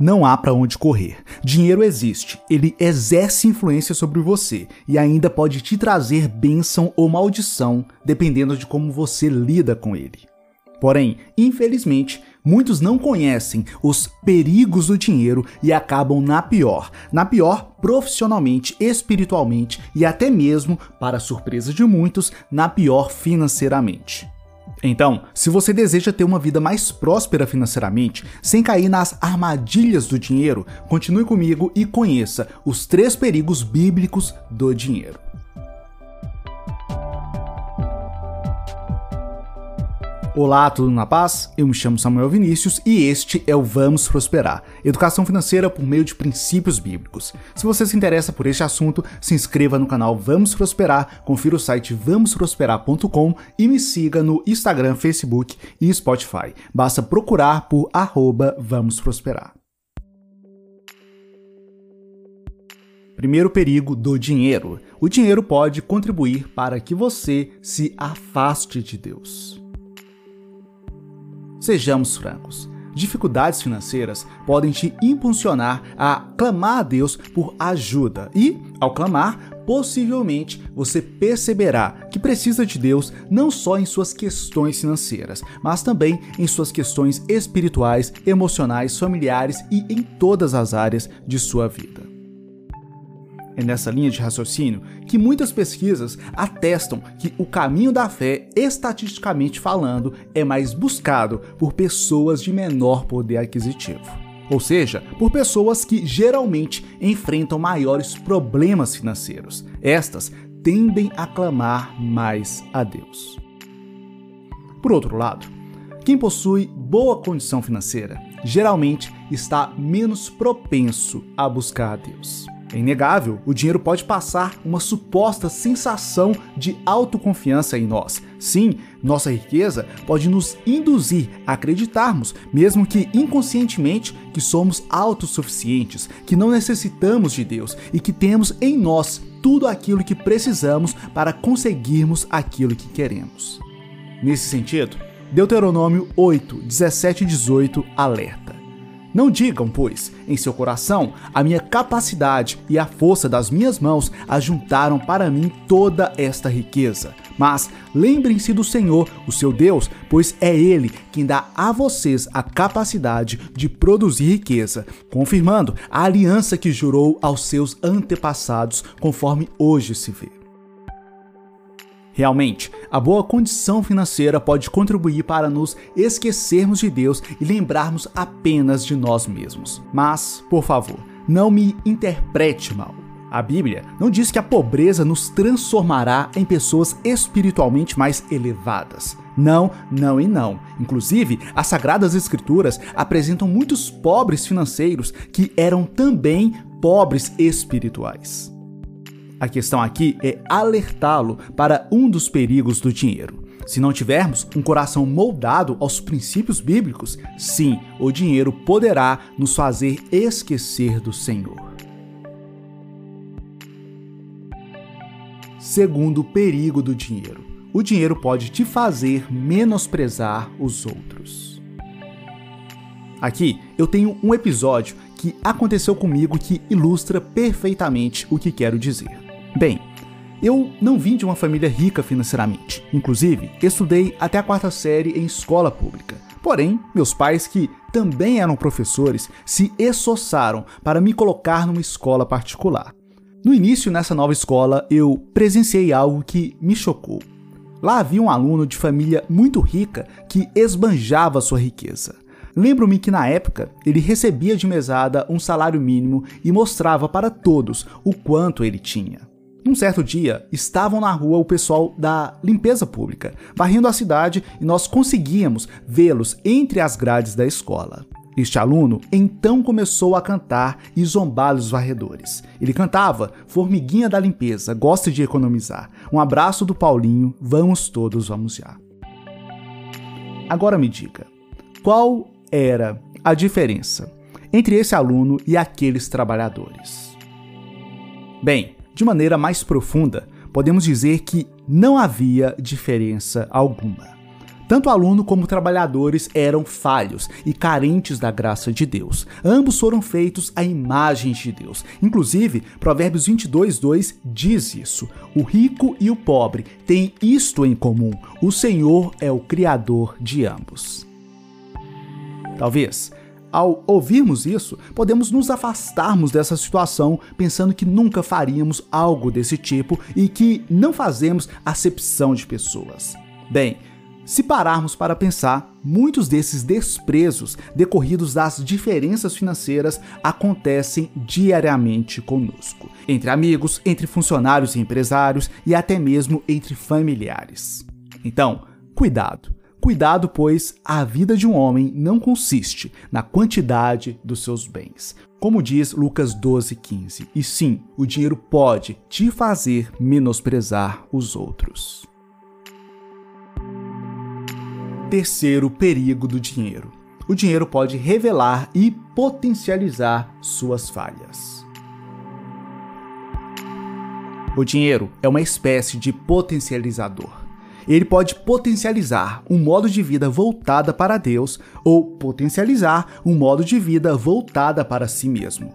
Não há para onde correr. Dinheiro existe, ele exerce influência sobre você e ainda pode te trazer bênção ou maldição, dependendo de como você lida com ele. Porém, infelizmente, muitos não conhecem os perigos do dinheiro e acabam na pior, na pior profissionalmente, espiritualmente e até mesmo, para surpresa de muitos, na pior financeiramente. Então, se você deseja ter uma vida mais próspera financeiramente, sem cair nas armadilhas do dinheiro, continue comigo e conheça os três perigos bíblicos do dinheiro. Olá, tudo na paz? Eu me chamo Samuel Vinícius e este é o Vamos Prosperar, educação financeira por meio de princípios bíblicos. Se você se interessa por este assunto, se inscreva no canal Vamos Prosperar, confira o site vamosprosperar.com e me siga no Instagram, Facebook e Spotify. Basta procurar por arroba Vamos Prosperar. Primeiro perigo do dinheiro. O dinheiro pode contribuir para que você se afaste de Deus. Sejamos francos. Dificuldades financeiras podem te impulsionar a clamar a Deus por ajuda e, ao clamar, possivelmente você perceberá que precisa de Deus não só em suas questões financeiras, mas também em suas questões espirituais, emocionais, familiares e em todas as áreas de sua vida. É nessa linha de raciocínio que muitas pesquisas atestam que o caminho da fé, estatisticamente falando, é mais buscado por pessoas de menor poder aquisitivo. Ou seja, por pessoas que geralmente enfrentam maiores problemas financeiros. Estas tendem a clamar mais a Deus. Por outro lado, quem possui boa condição financeira geralmente está menos propenso a buscar a Deus. É inegável, o dinheiro pode passar uma suposta sensação de autoconfiança em nós. Sim, nossa riqueza pode nos induzir a acreditarmos, mesmo que inconscientemente, que somos autossuficientes, que não necessitamos de Deus e que temos em nós tudo aquilo que precisamos para conseguirmos aquilo que queremos. Nesse sentido, Deuteronômio 8, 17 e 18 alerta. Não digam, pois, em seu coração, a minha capacidade e a força das minhas mãos ajuntaram para mim toda esta riqueza. Mas lembrem-se do Senhor, o seu Deus, pois é Ele quem dá a vocês a capacidade de produzir riqueza, confirmando a aliança que jurou aos seus antepassados, conforme hoje se vê. Realmente, a boa condição financeira pode contribuir para nos esquecermos de Deus e lembrarmos apenas de nós mesmos. Mas, por favor, não me interprete mal. A Bíblia não diz que a pobreza nos transformará em pessoas espiritualmente mais elevadas. Não, não e não. Inclusive, as Sagradas Escrituras apresentam muitos pobres financeiros que eram também pobres espirituais. A questão aqui é alertá-lo para um dos perigos do dinheiro. Se não tivermos um coração moldado aos princípios bíblicos, sim, o dinheiro poderá nos fazer esquecer do Senhor. Segundo perigo do dinheiro: o dinheiro pode te fazer menosprezar os outros. Aqui eu tenho um episódio que aconteceu comigo que ilustra perfeitamente o que quero dizer. Bem, eu não vim de uma família rica financeiramente. Inclusive, estudei até a quarta série em escola pública. Porém, meus pais, que também eram professores, se esforçaram para me colocar numa escola particular. No início, nessa nova escola, eu presenciei algo que me chocou. Lá havia um aluno de família muito rica que esbanjava sua riqueza. Lembro-me que na época ele recebia de mesada um salário mínimo e mostrava para todos o quanto ele tinha. Um certo dia, estavam na rua o pessoal da limpeza pública, varrendo a cidade e nós conseguíamos vê-los entre as grades da escola. Este aluno então começou a cantar e zombar os varredores. Ele cantava Formiguinha da limpeza, gosta de economizar. Um abraço do Paulinho, vamos todos, vamos já. Agora me diga, qual era a diferença entre esse aluno e aqueles trabalhadores? Bem, de maneira mais profunda, podemos dizer que não havia diferença alguma. Tanto aluno como trabalhadores eram falhos e carentes da graça de Deus. Ambos foram feitos à imagem de Deus. Inclusive, Provérbios 22:2 diz isso: O rico e o pobre têm isto em comum: o Senhor é o criador de ambos. Talvez ao ouvirmos isso, podemos nos afastarmos dessa situação pensando que nunca faríamos algo desse tipo e que não fazemos acepção de pessoas. Bem, se pararmos para pensar, muitos desses desprezos decorridos das diferenças financeiras acontecem diariamente conosco, entre amigos, entre funcionários e empresários e até mesmo entre familiares. Então, cuidado. Cuidado, pois a vida de um homem não consiste na quantidade dos seus bens. Como diz Lucas 12,15. E sim, o dinheiro pode te fazer menosprezar os outros. Terceiro perigo do dinheiro. O dinheiro pode revelar e potencializar suas falhas. O dinheiro é uma espécie de potencializador ele pode potencializar um modo de vida voltada para Deus ou potencializar um modo de vida voltada para si mesmo.